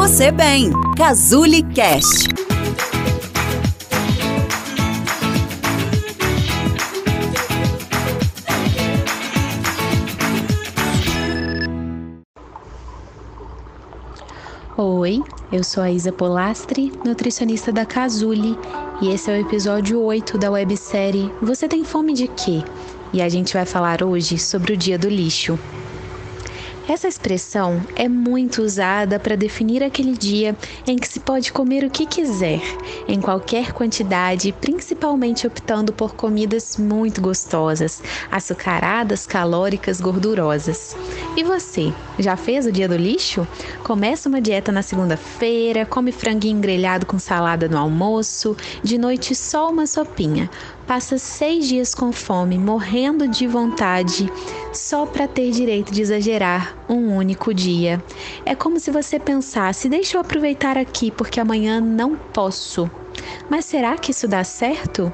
você bem. Cazuli Cast. Oi, eu sou a Isa Polastri, nutricionista da Cazuli, e esse é o episódio 8 da websérie Você tem fome de quê? E a gente vai falar hoje sobre o Dia do Lixo. Essa expressão é muito usada para definir aquele dia em que se pode comer o que quiser, em qualquer quantidade, principalmente optando por comidas muito gostosas, açucaradas, calóricas, gordurosas. E você, já fez o dia do lixo? Começa uma dieta na segunda-feira, come franguinho grelhado com salada no almoço, de noite só uma sopinha passa seis dias com fome, morrendo de vontade, só para ter direito de exagerar um único dia. É como se você pensasse: deixa eu aproveitar aqui porque amanhã não posso. Mas será que isso dá certo?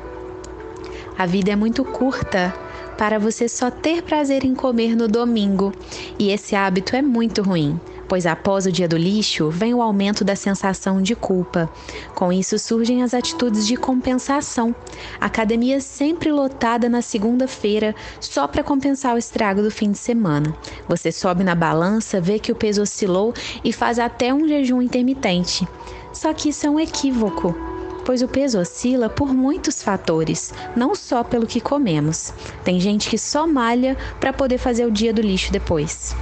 A vida é muito curta para você só ter prazer em comer no domingo, e esse hábito é muito ruim pois após o dia do lixo vem o aumento da sensação de culpa. Com isso surgem as atitudes de compensação. academia sempre lotada na segunda-feira só para compensar o estrago do fim de semana. Você sobe na balança, vê que o peso oscilou e faz até um jejum intermitente. Só que isso é um equívoco pois o peso oscila por muitos fatores, não só pelo que comemos. Tem gente que só malha para poder fazer o dia do lixo depois.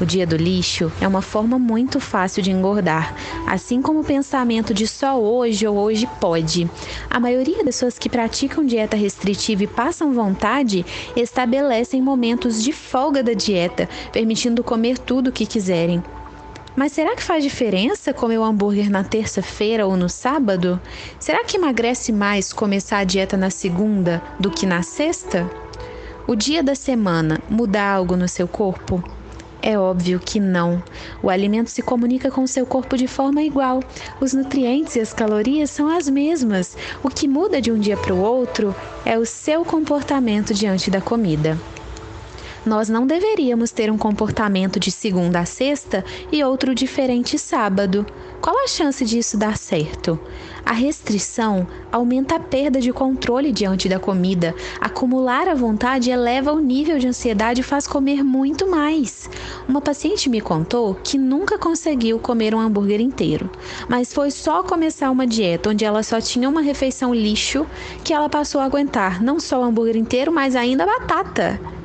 O dia do lixo é uma forma muito fácil de engordar, assim como o pensamento de só hoje ou hoje pode. A maioria das pessoas que praticam dieta restritiva e passam vontade estabelecem momentos de folga da dieta, permitindo comer tudo o que quiserem. Mas será que faz diferença comer o hambúrguer na terça-feira ou no sábado? Será que emagrece mais começar a dieta na segunda do que na sexta? O dia da semana muda algo no seu corpo? É óbvio que não. O alimento se comunica com seu corpo de forma igual. Os nutrientes e as calorias são as mesmas. O que muda de um dia para o outro é o seu comportamento diante da comida. Nós não deveríamos ter um comportamento de segunda a sexta e outro diferente sábado. Qual a chance disso dar certo? A restrição aumenta a perda de controle diante da comida. Acumular a vontade eleva o nível de ansiedade e faz comer muito mais. Uma paciente me contou que nunca conseguiu comer um hambúrguer inteiro, mas foi só começar uma dieta onde ela só tinha uma refeição lixo que ela passou a aguentar não só o hambúrguer inteiro, mas ainda a batata.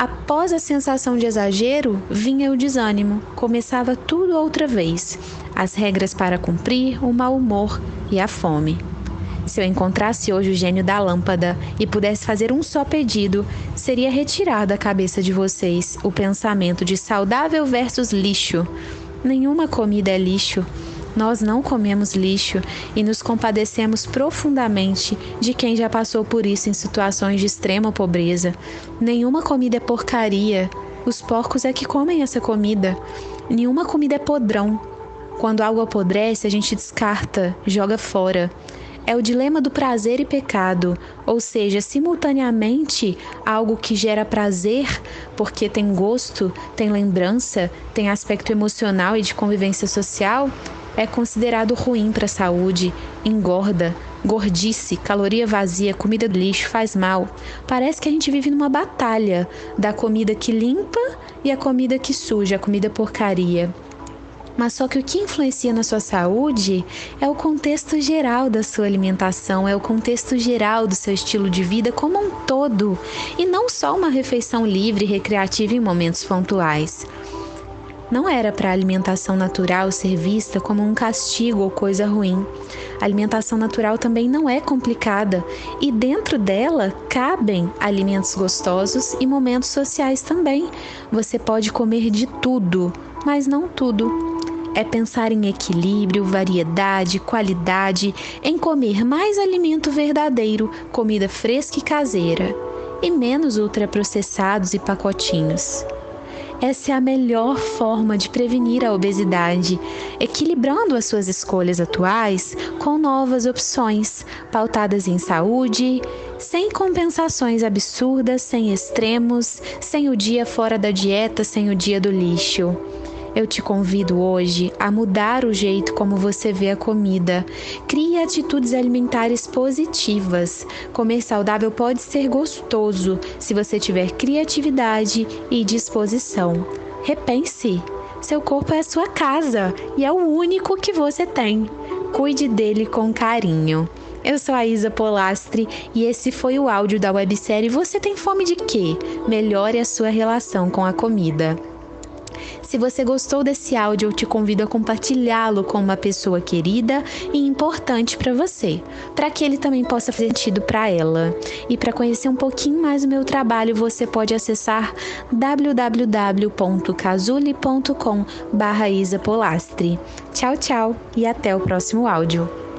Após a sensação de exagero, vinha o desânimo, começava tudo outra vez. As regras para cumprir, o mau humor e a fome. Se eu encontrasse hoje o gênio da lâmpada e pudesse fazer um só pedido, seria retirar da cabeça de vocês o pensamento de saudável versus lixo. Nenhuma comida é lixo, nós não comemos lixo e nos compadecemos profundamente de quem já passou por isso em situações de extrema pobreza. Nenhuma comida é porcaria. Os porcos é que comem essa comida. Nenhuma comida é podrão. Quando algo apodrece, a gente descarta, joga fora. É o dilema do prazer e pecado, ou seja, simultaneamente algo que gera prazer, porque tem gosto, tem lembrança, tem aspecto emocional e de convivência social, é considerado ruim para a saúde, engorda, gordice, caloria vazia, comida do lixo faz mal. Parece que a gente vive numa batalha da comida que limpa e a comida que suja, a comida porcaria. Mas só que o que influencia na sua saúde é o contexto geral da sua alimentação, é o contexto geral do seu estilo de vida como um todo, e não só uma refeição livre recreativa em momentos pontuais. Não era para a alimentação natural ser vista como um castigo ou coisa ruim. A alimentação natural também não é complicada e dentro dela cabem alimentos gostosos e momentos sociais também. Você pode comer de tudo, mas não tudo. É pensar em equilíbrio, variedade, qualidade, em comer mais alimento verdadeiro, comida fresca e caseira, e menos ultraprocessados e pacotinhos. Essa é a melhor forma de prevenir a obesidade, equilibrando as suas escolhas atuais com novas opções, pautadas em saúde, sem compensações absurdas, sem extremos, sem o dia fora da dieta, sem o dia do lixo. Eu te convido hoje a mudar o jeito como você vê a comida. Crie atitudes alimentares positivas. Comer saudável pode ser gostoso se você tiver criatividade e disposição. Repense. Seu corpo é a sua casa e é o único que você tem. Cuide dele com carinho. Eu sou a Isa Polastri e esse foi o áudio da websérie Você tem fome de quê? Melhore a sua relação com a comida. Se você gostou desse áudio, eu te convido a compartilhá-lo com uma pessoa querida e importante para você, para que ele também possa fazer sentido para ela. E para conhecer um pouquinho mais do meu trabalho, você pode acessar www.casule.com/isa Polastri. Tchau, tchau e até o próximo áudio.